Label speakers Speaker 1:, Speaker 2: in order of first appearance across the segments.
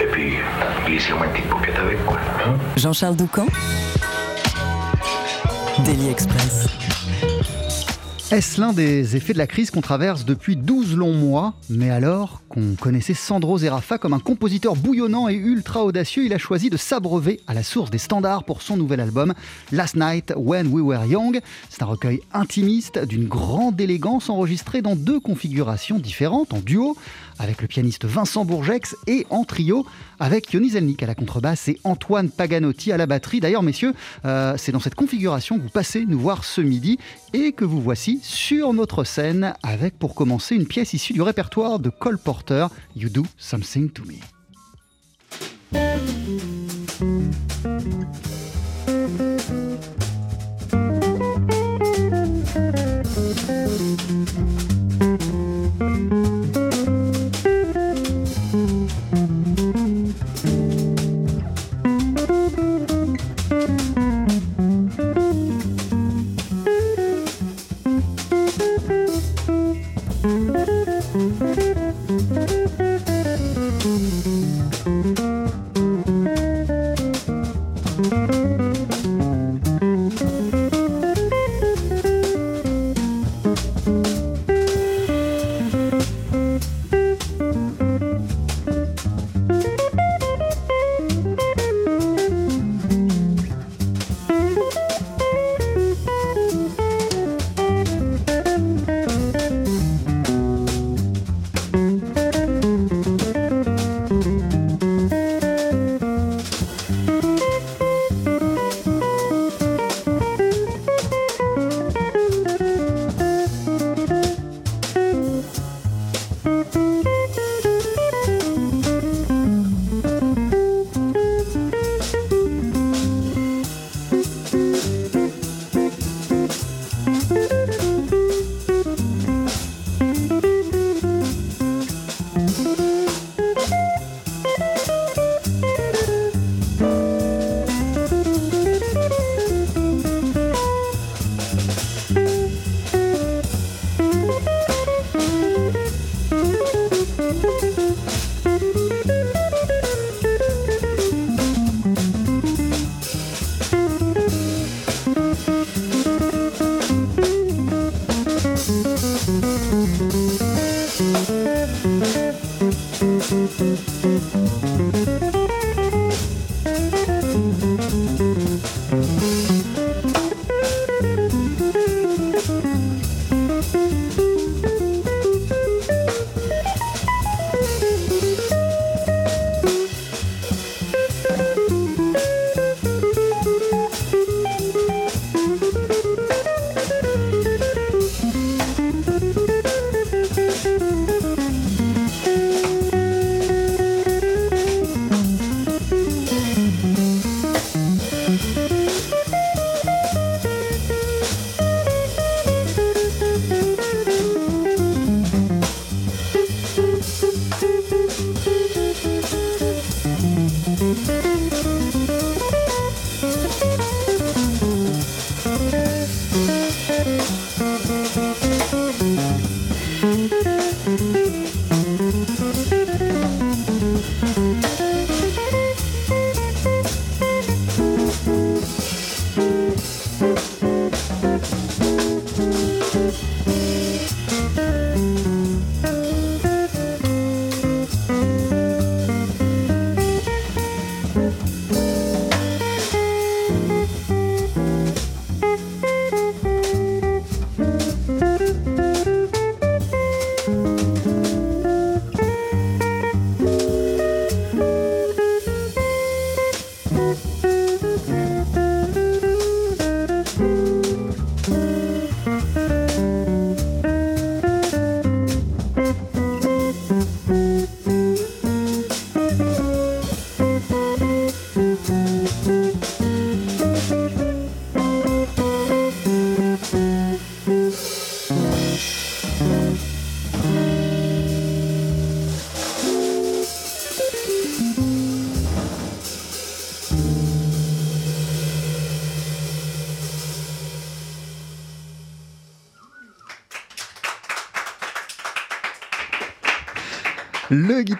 Speaker 1: Et puis, glissez-moi une petite paupiette avec, quoi. hein.
Speaker 2: Jean-Charles Doucan Daily Express.
Speaker 3: Est-ce l'un des effets de la crise qu'on traverse depuis 12 longs mois? Mais alors qu'on connaissait Sandro Zerafa comme un compositeur bouillonnant et ultra audacieux, il a choisi de s'abreuver à la source des standards pour son nouvel album Last Night When We Were Young. C'est un recueil intimiste d'une grande élégance enregistré dans deux configurations différentes, en duo avec le pianiste Vincent Bourgex et en trio avec Yoni Zelnik à la contrebasse et Antoine Paganotti à la batterie. D'ailleurs, messieurs, euh, c'est dans cette configuration que vous passez nous voir ce midi et que vous voici sur notre scène avec pour commencer une pièce issue du répertoire de Cole You Do Something to Me.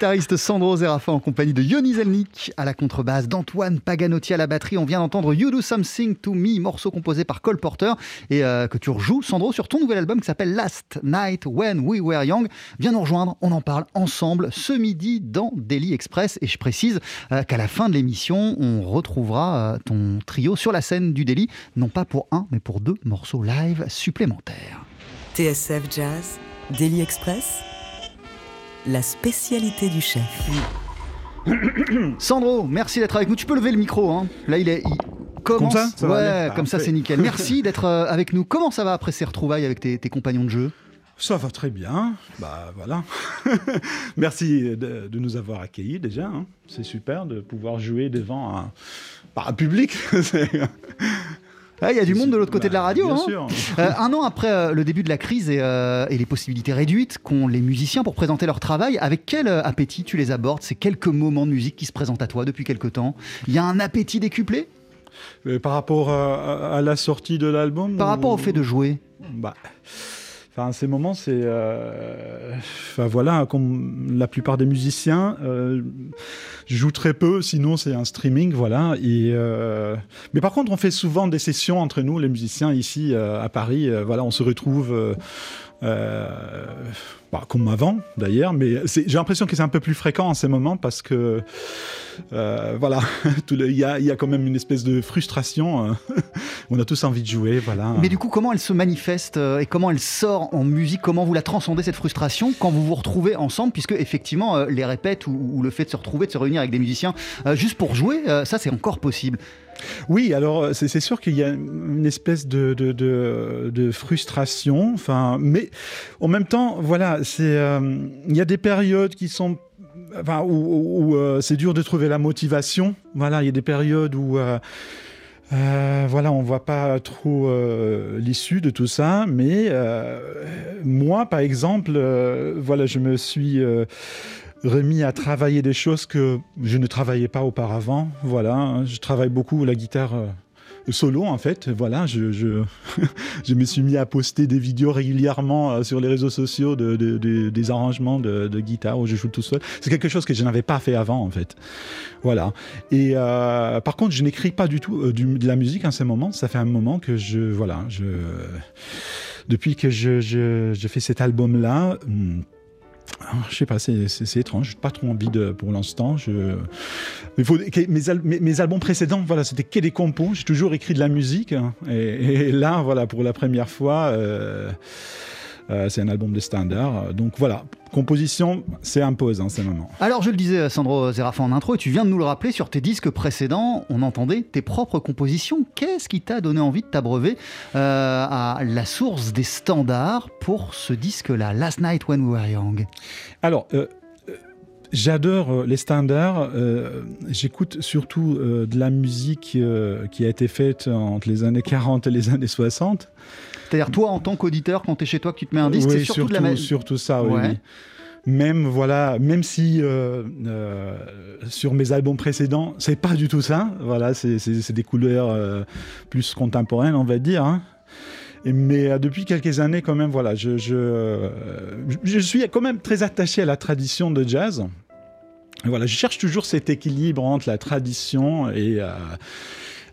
Speaker 3: Guitariste Sandro Zerafa en compagnie de Yoni Zelnik à la contrebasse, d'Antoine Paganotti à la batterie. On vient d'entendre You Do Something to Me, morceau composé par Cole Porter et euh, que tu rejoues, Sandro, sur ton nouvel album qui s'appelle Last Night When We Were Young. Viens nous rejoindre, on en parle ensemble ce midi dans Daily Express. Et je précise euh, qu'à la fin de l'émission, on retrouvera euh, ton trio sur la scène du Daily, non pas pour un, mais pour deux morceaux live supplémentaires.
Speaker 2: TSF Jazz, Daily Express, la spécialité du chef.
Speaker 3: Sandro, merci d'être avec nous. Tu peux lever le micro. Hein. Là, il est. il commence-
Speaker 4: Comme ça,
Speaker 3: Ouais, comme ça, c'est nickel. Merci d'être euh, avec nous. Comment ça va après ces retrouvailles avec tes, tes compagnons de jeu?
Speaker 4: Ça va très bien. Bah voilà. Merci de, de nous avoir accueillis déjà. hein. C'est super de pouvoir jouer devant un, bah, un public.
Speaker 3: Ah, Il y a du monde de l'autre côté de la
Speaker 4: Bah,
Speaker 3: radio.
Speaker 4: Bien
Speaker 3: hein.
Speaker 4: sûr.
Speaker 3: Euh, un an après euh, le début de la crise et, euh, et les possibilités réduites qu'ont les musiciens pour présenter leur travail, avec quel appétit tu les abordes? Ces quelques moments de musique qui se présentent à toi depuis quelque temps Il y a un appétit décuplé?
Speaker 4: Par rapport à, à- à la sortie de l'album
Speaker 3: par
Speaker 4: ou-
Speaker 3: rapport au fait de jouer?
Speaker 4: Bah, enfin, ces moments, c'est, euh, enfin voilà, comme la plupart des musiciens, euh, je joue très peu. Sinon, c'est un streaming, voilà. Et euh, mais par contre, on fait souvent des sessions entre nous, les musiciens ici euh, à Paris. euh, voilà, on se retrouve. Euh, bah, comme avant d'ailleurs, mais j'ai l'impression que c'est un peu plus fréquent en ces moments parce que euh, voilà, il y, a, quand même une espèce de frustration. euh, on a tous envie de jouer, voilà.
Speaker 3: Mais du coup, comment elle se manifeste euh, et comment elle sort en musique Comment vous la transcendez cette frustration quand vous vous retrouvez ensemble Puisque effectivement, les répètes ou, le fait de se retrouver, de se réunir avec des musiciens juste pour jouer, ça c'est encore possible.
Speaker 4: Oui, alors euh, c'est sûr qu'il y a une espèce de, frustration, enfin, mais en même temps, voilà, c'est euh, il y a des périodes qui sont Enfin, où, euh, c'est dur de trouver la motivation. Voilà, il y a des périodes où euh, euh, voilà, on voit pas trop l'issue de tout ça. Mais moi, par exemple, voilà, je me suis remis à travailler des choses que je ne travaillais pas auparavant. Voilà, je travaille beaucoup la guitare euh, solo en fait. Voilà, je, je, je me suis mis à poster des vidéos régulièrement euh, sur les réseaux sociaux de, de- de- des arrangements de, guitare où je joue tout seul. C'est quelque chose que je n'avais pas fait avant en fait. Voilà. Et euh, par contre, je n'écris pas du tout euh, du- de la musique en ce moment. Ça fait un moment que je voilà, je depuis que je, je, fais cet album là. Je sais pas, c'est, étrange. J'ai pas trop envie de, pour l'instant. Mes, al- mes, mes albums précédents, voilà, c'était que des compos. J'ai toujours écrit de la musique. hein. Et, là, voilà, pour la première fois, euh, c'est un album de standard. Donc voilà, composition, c'est impose en ce moment.
Speaker 3: Alors je le disais, Sandro Zerafa en intro, et tu viens de nous le rappeler, sur tes disques précédents, on entendait tes propres compositions. Qu'est-ce qui t'a donné envie de t'abreuver euh, à la source des standards pour ce disque-là, Last Night When We Were Young?
Speaker 4: Alors, euh, euh, j'adore euh, les standards. euh, j'écoute surtout euh, de la musique euh, qui a été faite entre les années 40 et les années 60.
Speaker 3: C'est-à-dire toi, en tant qu'auditeur, quand tu es chez toi, que tu te mets un disque,
Speaker 4: Oui,
Speaker 3: c'est surtout, de la
Speaker 4: surtout ça, oui. Même voilà, même si euh, euh, sur mes albums précédents, c'est pas du tout ça. Voilà, c'est- des couleurs euh, plus contemporaines, on va dire. hein. Et- Mais depuis quelques années, quand même, voilà, je, je, je suis quand même très attaché à la tradition de jazz. Et voilà, je cherche toujours cet équilibre entre la tradition et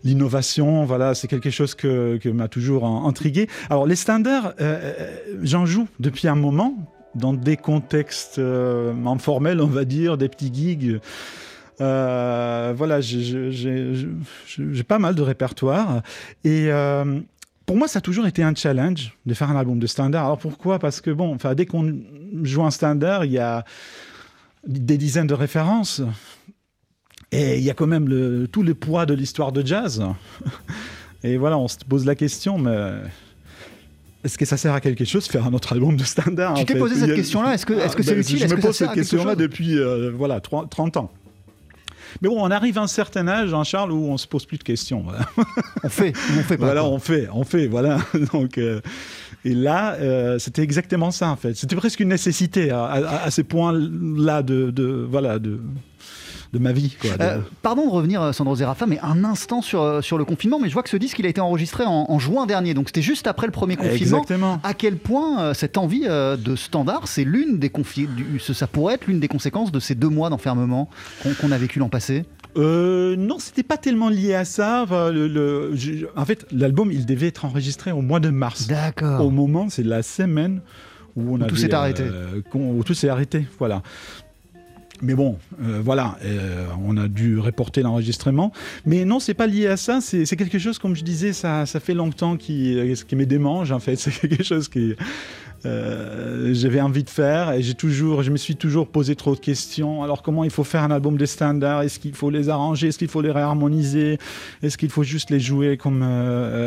Speaker 4: l'innovation. Voilà, c'est quelque chose que, m'a toujours intrigué. Alors, les standards, euh, euh, j'en joue depuis un moment dans des contextes euh, informels, on va dire, des petits gigs. Voilà, j'ai- pas mal de répertoire. Et pour moi, ça a toujours été un challenge de faire un album de standard. Alors pourquoi? Parce que bon, dès qu'on joue un standard, il y a des dizaines de références. Et il y a quand même le, tout le poids de l'histoire de jazz. Et voilà, on se pose la question, mais est-ce que ça sert à quelque chose faire un autre album de standard
Speaker 3: Tu t'es posé cette question-là Est-ce que est-ce que
Speaker 4: Ah,
Speaker 3: c'est
Speaker 4: ben,
Speaker 3: utile
Speaker 4: Je me
Speaker 3: que
Speaker 4: pose cette question-là depuis euh, voilà, 30 30 ans. Mais bon, on arrive à un certain âge, Jean-Charles, où on se pose plus de questions. Voilà,
Speaker 3: On fait, on fait pas.
Speaker 4: Voilà,
Speaker 3: quoi.
Speaker 4: on fait, on fait, voilà. Donc, euh, et là, euh, c'était exactement ça en fait. C'était presque une nécessité à, à- à ce point-là de, de- voilà, de, de ma vie. Quoi, de-
Speaker 3: Euh, pardon de revenir, euh, Sandro Zerafa, mais un instant sur, euh, sur le confinement. Mais je vois que ce disque, il a été enregistré en, en juin dernier. Donc c'était juste après le premier confinement.
Speaker 4: Exactement.
Speaker 3: À quel point euh, cette envie euh, de standard, c'est l'une des confi- du- ça pourrait être l'une des conséquences de ces deux mois d'enfermement qu'on a vécu l'an passé?
Speaker 4: Euh, non, c'était pas tellement lié à ça. Enfin, le- le- je- en fait, l'album, il devait être enregistré au mois de mars.
Speaker 3: D'accord.
Speaker 4: Au moment, c'est la semaine où on
Speaker 3: Où
Speaker 4: avait,
Speaker 3: tout s'est arrêté.
Speaker 4: euh, où tout s'est arrêté. Voilà. Mais bon, euh, voilà, euh, on a dû reporter l'enregistrement. Mais non, c'est pas lié à ça. C'est quelque chose, comme je disais, ça, fait longtemps qui, euh, qui me démange. En fait, c'est quelque chose qui euh, j'avais envie de faire et toujours, je me suis toujours posé trop de questions. Alors comment il faut faire un album de standards Est-ce qu'il faut les arranger? Est-ce qu'il faut les réharmoniser? Est-ce qu'il faut juste les jouer comme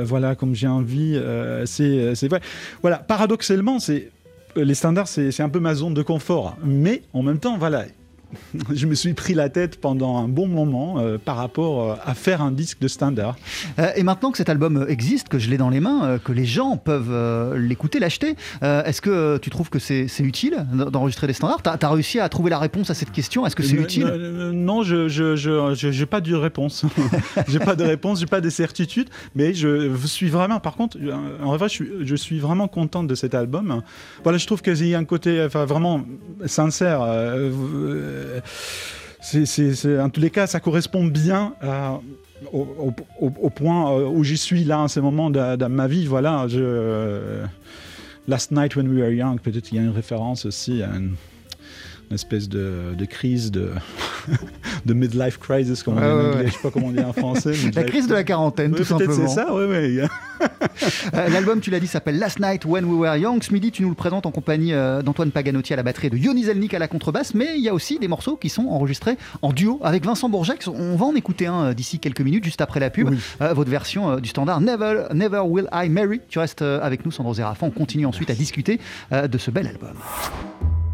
Speaker 4: voilà comme j'ai envie? Euh, C'est vrai. Voilà, paradoxalement, c'est les standards, c'est un peu ma zone de confort. Mais en même temps, voilà, je me suis pris la tête pendant un bon moment euh, par rapport euh, à faire un disque de standard.
Speaker 3: Euh, et maintenant que cet album existe, que je l'ai dans les mains, euh, que les gens peuvent l'écouter, l'acheter, est-ce que tu trouves que c'est utile d'enregistrer des standards? T'as as réussi à trouver la réponse à cette question? Est-ce que c'est utile?
Speaker 4: Non, je j'ai pas de réponse. j'ai pas de réponse, j'ai pas de certitude, mais je suis vraiment. Par contre, en vrai, je suis, je suis vraiment contente de cet album. Voilà, je trouve qu'il y a un côté, enfin, vraiment sincère. Euh, c'est, en tous les cas, ça correspond bien au, point euh, où j'y suis là en ce moment de ma vie. Voilà, euh, Last Night When We Were Young, peut-être qu'il y a une référence aussi une espèce de, de crise de, de midlife crisis, comme on dit en anglais. Je sais pas comment on dit en français.
Speaker 3: La crise de la quarantaine,
Speaker 4: Ouais,
Speaker 3: tout simplement.
Speaker 4: c'est ça, oui, oui.
Speaker 3: Euh, L'album, tu l'as dit, s'appelle Last Night When We Were Young. Ce midi, tu nous le présentes en compagnie euh, d'Antoine Paganotti à la batterie et de Yoni Zelnik à la contrebasse. Mais il y a aussi des morceaux qui sont enregistrés en duo avec Vincent Bourjac. On va en écouter un euh, d'ici quelques minutes, juste après la pub.
Speaker 4: Oui.
Speaker 3: Euh, votre version du standard Never, Never Will I Marry. Tu restes avec nous, Sandro Zerafa. On continue ensuite à discuter de ce bel album.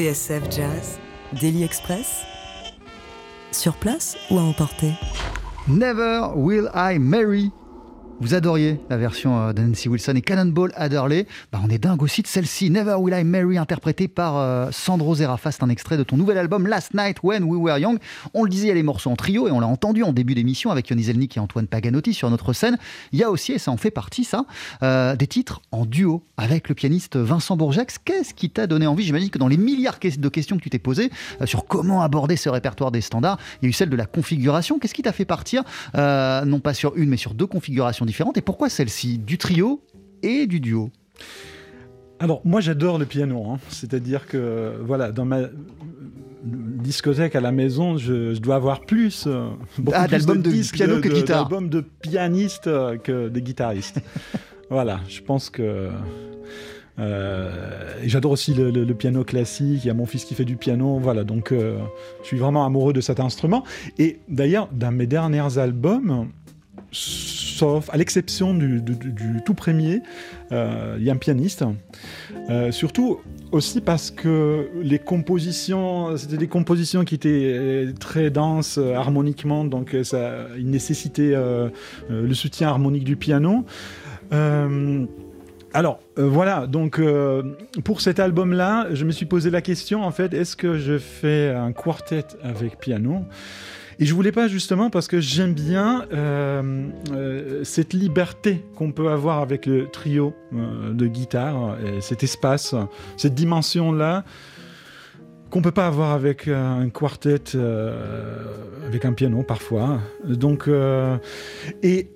Speaker 2: TSF Jazz, Daily Express. Sur place ou à emporter?
Speaker 3: Never Will I Marry vous adoriez la version euh, de Nancy Wilson et Cannonball Adderley. Bah, on est dingue aussi de celle-ci, Never Will I Marry, interprétée par euh, Sandro Zerafa. C'est un extrait de ton nouvel album Last Night When We Were Young. On le disait, il y a les morceaux en trio et on l'a entendu en début d'émission avec Yoni Zelnik et Antoine Paganotti sur notre scène. Il y a aussi, et ça en fait partie, ça, euh, des titres en duo avec le pianiste Vincent Bourgex. Qu'est-ce qui t'a donné envie? J'imagine que dans les milliards de questions que tu t'es posées sur comment aborder ce répertoire des standards, il y a eu celle de la configuration. Qu'est-ce qui t'a fait partir, non pas sur une, mais sur deux configurations différentes. Et pourquoi celle-ci Du trio et du duo?
Speaker 4: Alors moi j'adore le piano, hein. c'est-à-dire que voilà dans ma discothèque à la maison, je, dois avoir plus, euh,
Speaker 3: ah, d'albums de, piano que de guitare,
Speaker 4: d'albums de pianistes euh, que de guitaristes. voilà, je pense que euh, j'adore aussi le, piano classique. Il y a mon fils qui fait du piano. Voilà, donc je suis vraiment amoureux de cet instrument. Et d'ailleurs, dans mes derniers albums, sauf à l'exception du, tout premier, euh, il y a un pianiste. Euh, surtout aussi parce que les compositions, c'était des compositions qui étaient très denses harmoniquement, donc ça, il nécessitait euh, le soutien harmonique du piano. alors voilà, donc pour cet album-là, je me suis posé la question en fait, est-ce que je fais un quartet avec piano? Et je voulais pas justement parce que j'aime bien euh, euh, cette liberté qu'on peut avoir avec le trio euh, de guitare, et cet espace, cette dimension-là qu'on peut pas avoir avec un quartet, avec un piano parfois. Donc, et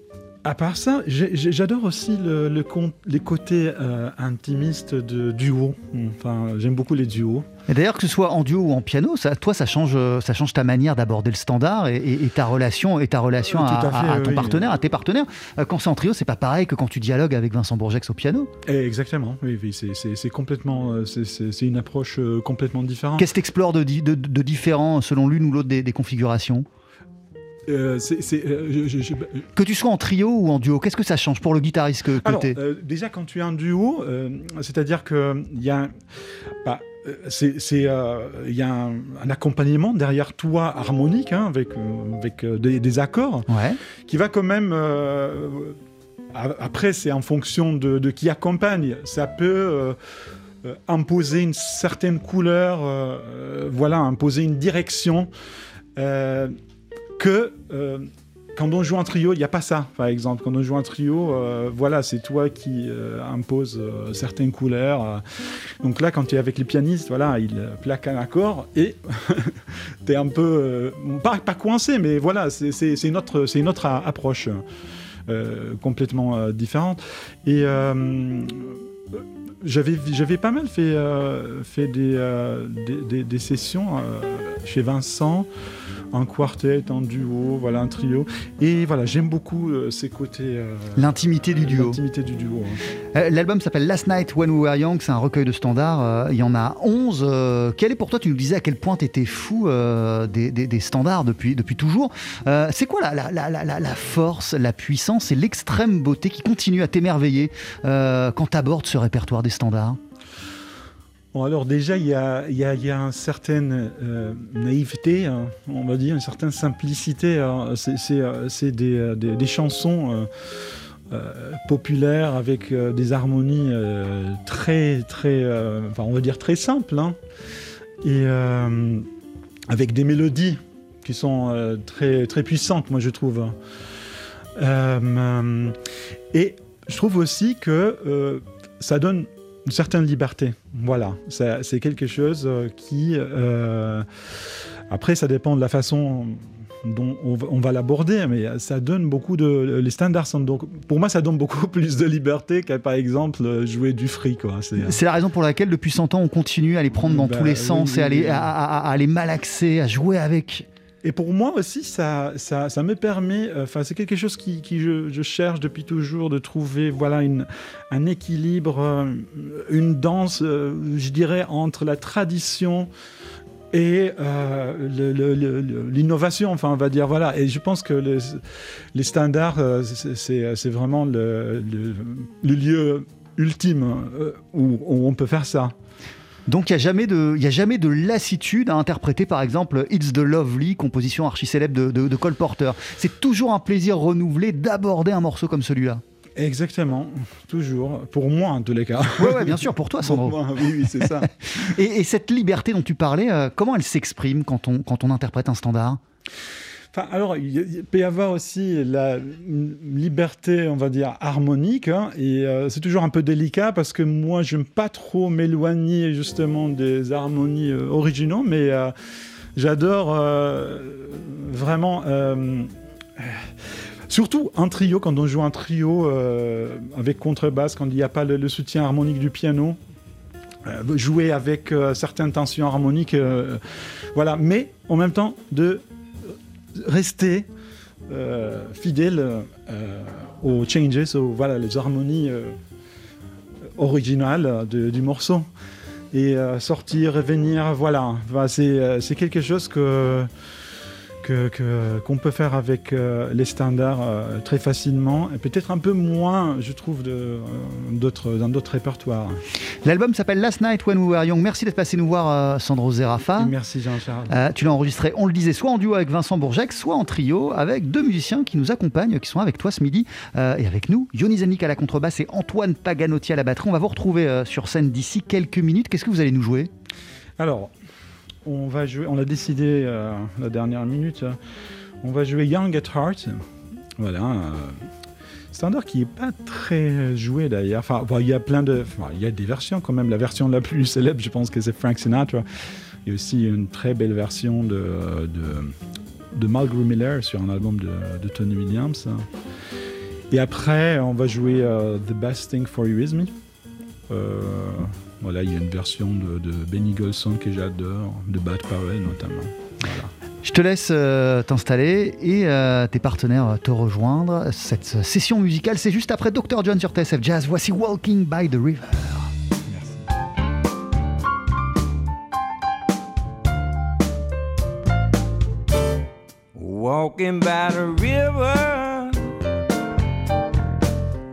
Speaker 4: à part ça, j'adore aussi le, les côtés intimistes de duo. Enfin, j'aime beaucoup les duos.
Speaker 3: Et d'ailleurs, que ce soit en duo ou en piano, ça, toi, ça change, ça change ta manière d'aborder le standard et, ta relation, et ta relation euh, à, ton partenaire, à tes partenaires. Euh, quand c'est en trio, c'est pas pareil que quand tu dialogues avec Vincent Bourgex au piano.
Speaker 4: Exactement. Oui, c'est complètement, c'est une approche complètement différente.
Speaker 3: Qu'est-ce que tu explores de, de, différent selon l'une ou l'autre des configurations?
Speaker 4: Euh, euh,
Speaker 3: que tu sois en trio ou en duo, qu'est-ce que ça change pour le guitariste que, que
Speaker 4: euh, Déjà, quand tu es en duo, c'est-à-dire qu'il y a, bah, c'est, il y a un, accompagnement derrière toi harmonique, hein, avec, avec des, accords, qui va quand même. après, c'est en fonction de, qui accompagne. Ça peut imposer une certaine couleur, voilà, imposer une direction que euh, quand on joue en trio, il n'y a pas ça, par exemple. Quand on joue en trio, euh, voilà, c'est toi qui euh, impose certaines couleurs. Donc là, quand tu es avec les pianistes, voilà, ils plaquent un accord et tu es un peu, pas, pas, coincé, mais voilà, c'est une, autre, approche complètement différente. Et j'avais pas mal fait, des, sessions chez Vincent un quartet, un duo, voilà, un trio. Et voilà, j'aime beaucoup euh, ces côtés. Euh,
Speaker 3: l'intimité du duo.
Speaker 4: L'intimité du duo.
Speaker 3: Hein. Euh, l'album s'appelle Last Night When We Were Young, c'est un recueil de standards. il y en a 11. quel est pour toi, tu nous disais à quel point tu étais fou des, standards depuis, depuis toujours. c'est quoi la, la, la, la, force, la puissance et l'extrême beauté qui continue à t'émerveiller quand tu abordes ce répertoire des standards?
Speaker 4: Alors déjà, il y a, une certaine euh, naïveté, hein, on va dire, une certaine simplicité. Hein. C'est euh, des, euh, des, des, chansons populaires avec des harmonies très, très, enfin, on va dire très simples, hein, et avec des mélodies qui sont très, très puissantes, moi je trouve. et je trouve aussi que ça donne une certaine liberté. Voilà, c'est quelque chose euh, qui... Euh, après, ça dépend de la façon dont on va, l'aborder, mais ça donne beaucoup de... Les standards sont donc... Pour moi, ça donne beaucoup plus de liberté qu'à, par exemple, jouer du free.
Speaker 3: C'est la raison pour laquelle, depuis 100 ans, on continue à les prendre dans bah tous les sens et à, les, à, les malaxer, à jouer avec.
Speaker 4: Et pour moi aussi, ça, ça, ça me permet, euh, enfin, c'est quelque chose qui, qui je, cherche depuis toujours, de trouver, voilà, une, un équilibre, euh, une danse, euh, je dirais, entre la tradition et l'innovation, enfin, on va dire, voilà. Et je pense que les, standards, c'est vraiment le, lieu ultime où on peut faire ça.
Speaker 3: Donc il n'y a, jamais de- y a jamais de lassitude à interpréter par exemple It's the Lovely, composition archi célèbre de, de- de Cole Porter. C'est toujours un plaisir renouvelé d'aborder un morceau comme celui-là.
Speaker 4: Exactement, toujours. Pour moi, en tous les cas.
Speaker 3: Ouais, ouais, bien sûr, pour toi, Sandro.
Speaker 4: Pour moi, oui, oui, c'est ça.
Speaker 3: Et, et cette liberté dont tu parlais, euh, comment elle s'exprime quand on, quand on interprète un standard?
Speaker 4: Alors, il peut y avoir aussi la liberté, on va dire, harmonique. hein, et euh, c'est toujours un peu délicat parce que moi, je n'aime pas trop m'éloigner justement des harmonies euh, originaux, mais euh, j'adore euh, vraiment. Surtout un trio, quand on joue un trio avec contrebasse, quand il n'y a pas le, soutien harmonique du piano, jouer avec certaines tensions harmoniques, voilà. Mais en même temps, de rester euh, fidèle euh, aux changes, aux voilà, les harmonies euh, originales du morceau. Et sortir, revenir, voilà. Enfin, c'est quelque chose que, que, que- qu'on peut faire avec euh, les standards euh, très facilement, et peut-être un peu moins, je trouve, de, euh, d'autres, dans d'autres répertoires.
Speaker 3: L'album s'appelle Last Night When We Were Young. Merci d'être passé nous voir, euh, Sandro Zerafa.
Speaker 4: Et merci Jean-Charles.
Speaker 3: Tu l'as enregistré, on le disait, soit en duo avec Vincent Bourgec, soit en trio avec deux musiciens qui nous accompagnent, qui sont avec toi ce midi et avec nous. Yoni Zanik à la contrebasse et Antoine Paganotti à la batterie. On va vous retrouver sur scène d'ici quelques minutes. Qu'est-ce que vous allez nous jouer?
Speaker 4: Alors, on va jouer, on l'a décidé euh, la dernière minute, euh, on va jouer Young at Heart. Voilà. euh, standard qui est pas très joué d'ailleurs. Enfin, il y a plein de. y a des versions quand même. La version la plus célèbre, je pense que c'est Frank Sinatra. Il y a aussi une très belle version de, de, de Miller sur un album de, Tony Williams. Et après, on va jouer The Best Thing for You Is Me. Voilà, il y a une version de, de Benny Golson que j'adore, de Bad Powell notamment. Voilà.
Speaker 3: Je te laisse euh, t'installer et euh, tes partenaires euh, te rejoindre. Cette session musicale, c'est juste après Dr. John sur TSF Jazz. Voici Walking by the River.
Speaker 5: Walking by the river,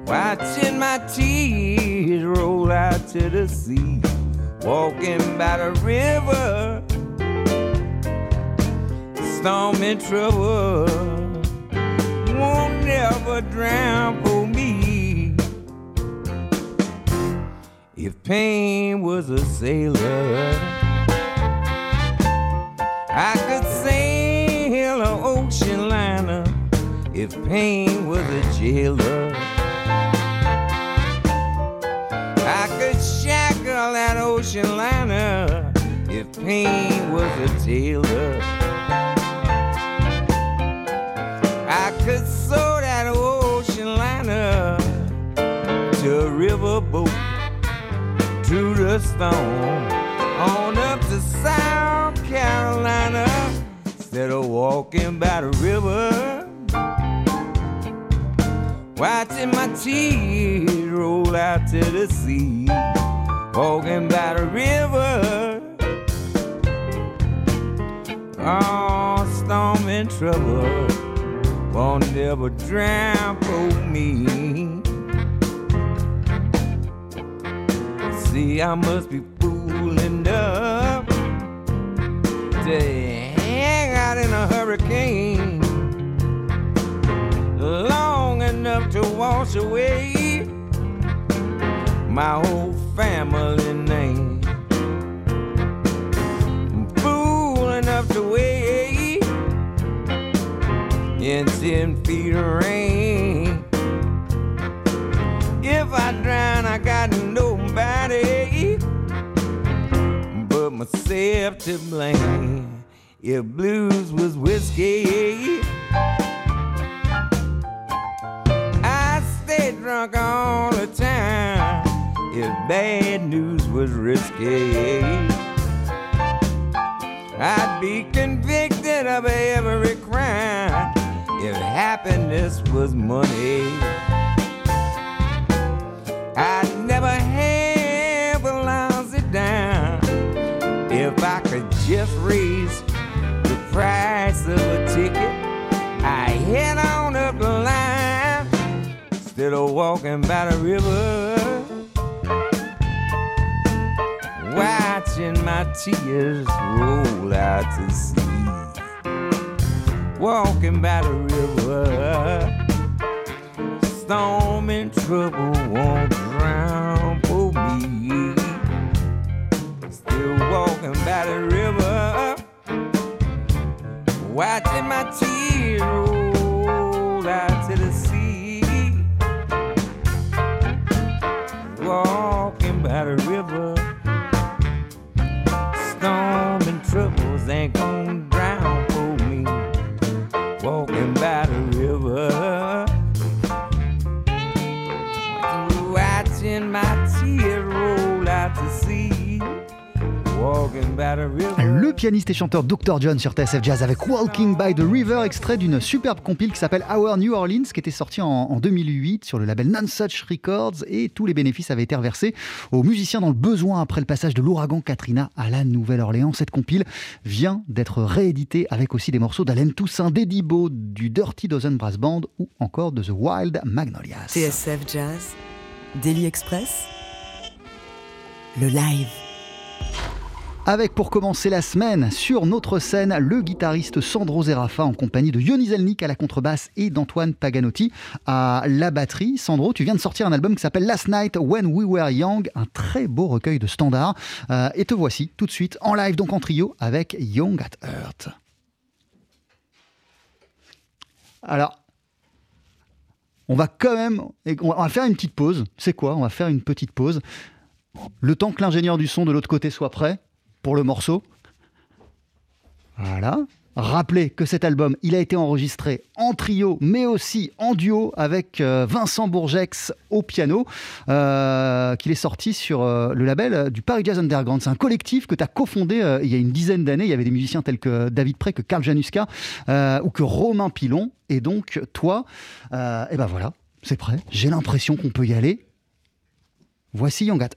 Speaker 5: watching my roll out to the sea. Walking by the river, storm in trouble, won't never drown for me. If pain was a sailor, I could sail an ocean liner if pain was a jailer. Shackle that ocean liner if pain was a tailor. I could sew that ocean liner to a riverboat through the storm on up to South Carolina instead of walking by the river. Watching my tears roll out to the sea, walking by the river. Oh, storm in trouble won't never drown for me. See, I must be fooling enough to hang out in a hurricane long enough to wash away my whole family name. Fool enough to wait in ten feet of rain. If I drown, I got nobody but myself to blame. If blues was whiskey, I stay drunk all the time. If bad news was risky, I'd be convicted of every crime. If happiness was money, I'd never have a lousy dime if I could just raise the price of a ticket. I head on up the line instead of walking by the river. My tears roll out to sea. Walking by the river, storm and trouble won't drown for me. Still walking by the river, watching my tears roll
Speaker 3: Le pianiste et chanteur Dr. John sur TSF Jazz avec Walking by the River, extrait d'une superbe compile qui s'appelle Our New Orleans, qui était sortie en, en 2008 sur le label Nonsuch Records, et tous les bénéfices avaient été reversés aux musiciens dans le besoin après le passage de l'ouragan Katrina à la Nouvelle-Orléans. Cette compile vient d'être rééditée avec aussi des morceaux d'Alain Toussaint, d'Eddie Beau, du Dirty Dozen Brass Band ou encore de The Wild Magnolias.
Speaker 2: TSF Jazz, Daily Express, le live.
Speaker 3: Avec pour commencer la semaine sur notre scène le guitariste Sandro Zerafa en compagnie de Yoni Zelnik à la contrebasse et d'Antoine Paganotti à la batterie. Sandro, tu viens de sortir un album qui s'appelle Last Night When We Were Young, un très beau recueil de standards. Euh, et te voici tout de suite en live, donc en trio avec Young at Heart. Alors, on va quand même, on va faire une petite pause. C'est quoi? On va faire une petite pause. Le temps que l'ingénieur du son de l'autre côté soit prêt pour le morceau. Voilà. Rappelez que cet album, il a été enregistré en trio, mais aussi en duo avec euh, Vincent Bourgex au piano, euh, qu'il est sorti sur euh, le label du Paris Jazz Underground. C'est un collectif que tu as cofondé il y a une dizaine d'années. Il y avait des musiciens tels que David Prey, que Karl Januska ou que Romain Pilon. Et donc, toi, et ben voilà, c'est prêt. J'ai l'impression qu'on peut y aller. Voici Young at.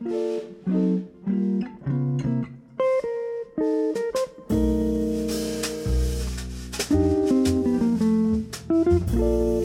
Speaker 3: Thank you.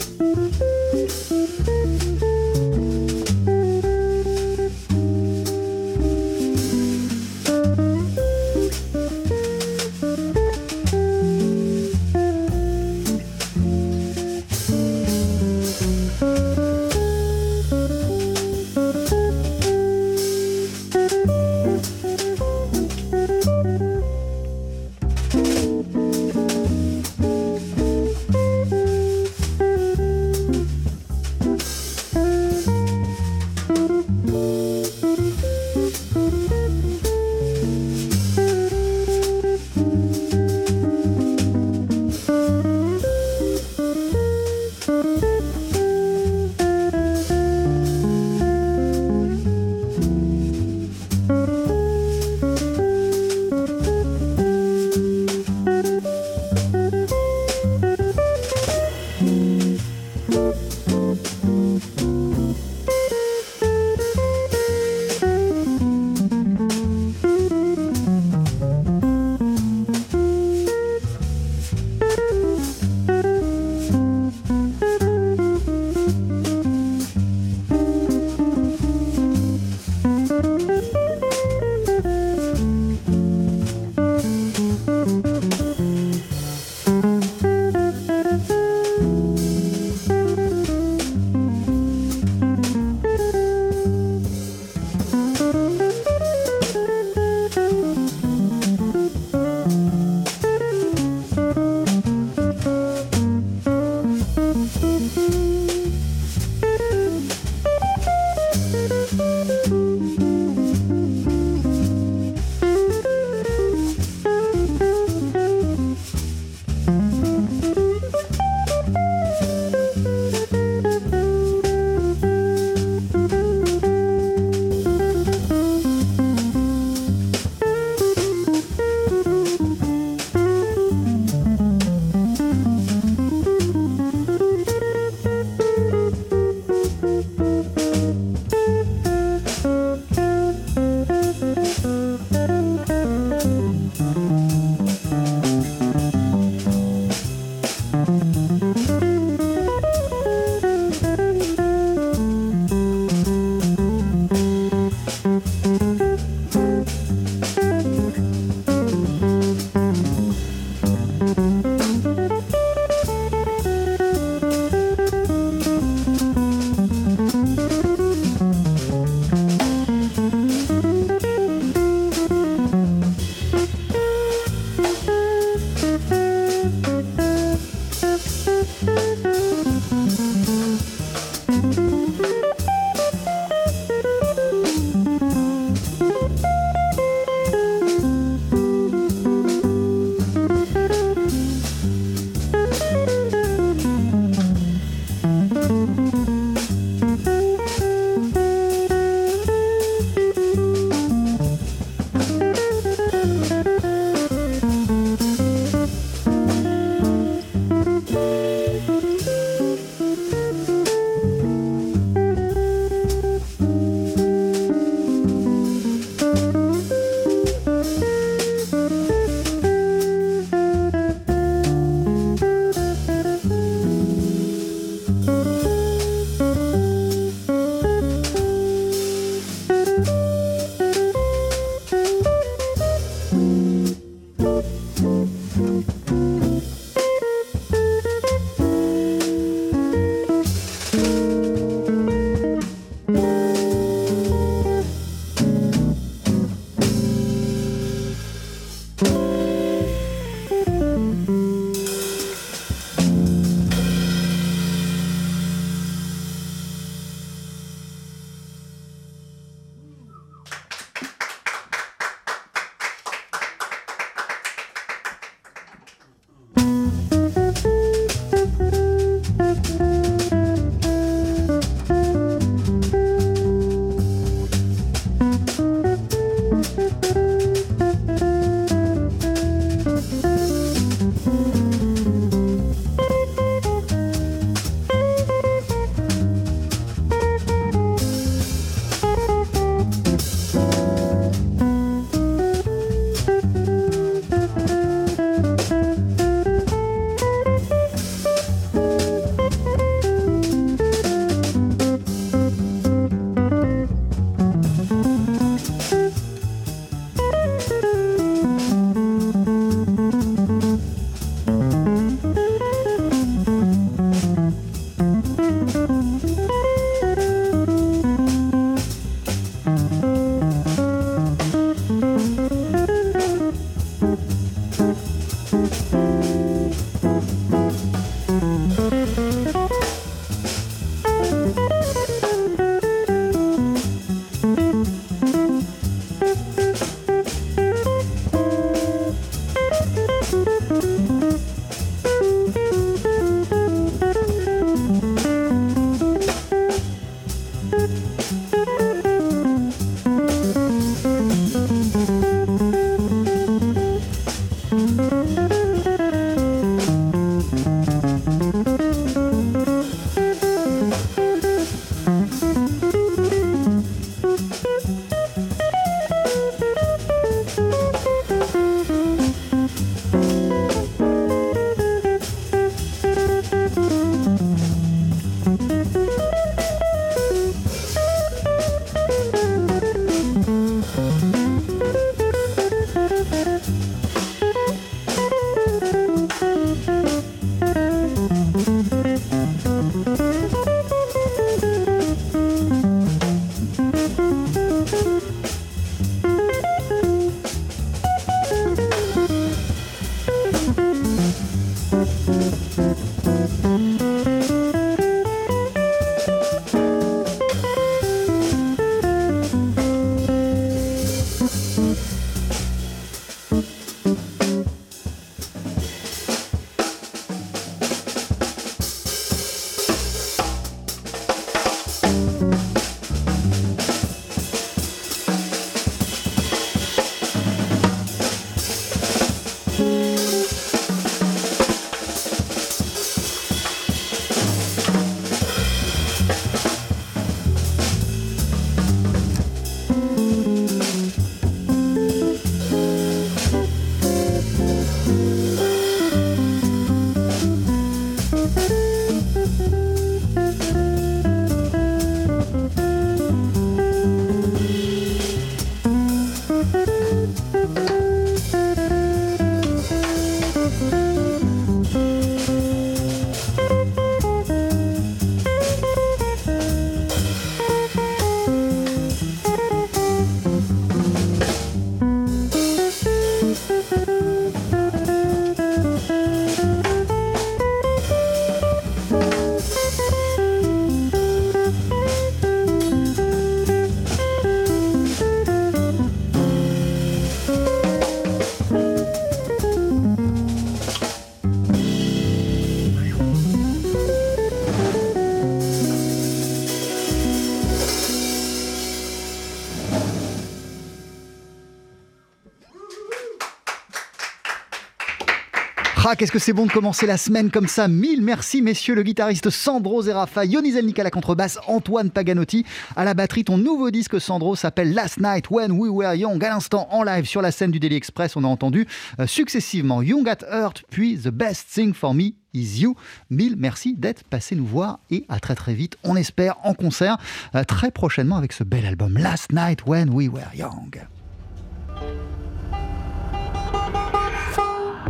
Speaker 3: Qu'est-ce que c'est bon de commencer la semaine comme ça? Mille merci, messieurs, le guitariste Sandro Zerafa, Yoni Zelnik à la contrebasse, Antoine Paganotti à la batterie. Ton nouveau disque, Sandro, s'appelle Last Night When We Were Young. À l'instant, en live sur la scène du Daily Express, on a entendu euh, successivement Young at Heart, puis The Best Thing for Me is You. Mille merci d'être passé nous voir et à très très vite, on espère, en concert, euh, très prochainement avec ce bel album Last Night When We Were Young.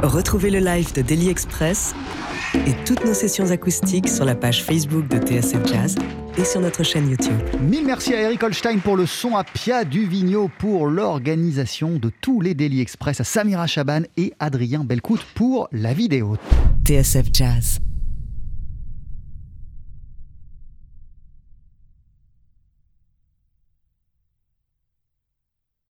Speaker 2: Retrouvez le live de Daily Express et toutes nos sessions acoustiques sur la page Facebook de TSF Jazz et sur notre chaîne YouTube.
Speaker 3: Mille merci à Eric Holstein pour le son, à Pia Duvigno pour l'organisation de tous les Daily Express, à Samira Chaban et Adrien Belcout pour la vidéo.
Speaker 2: TSF Jazz.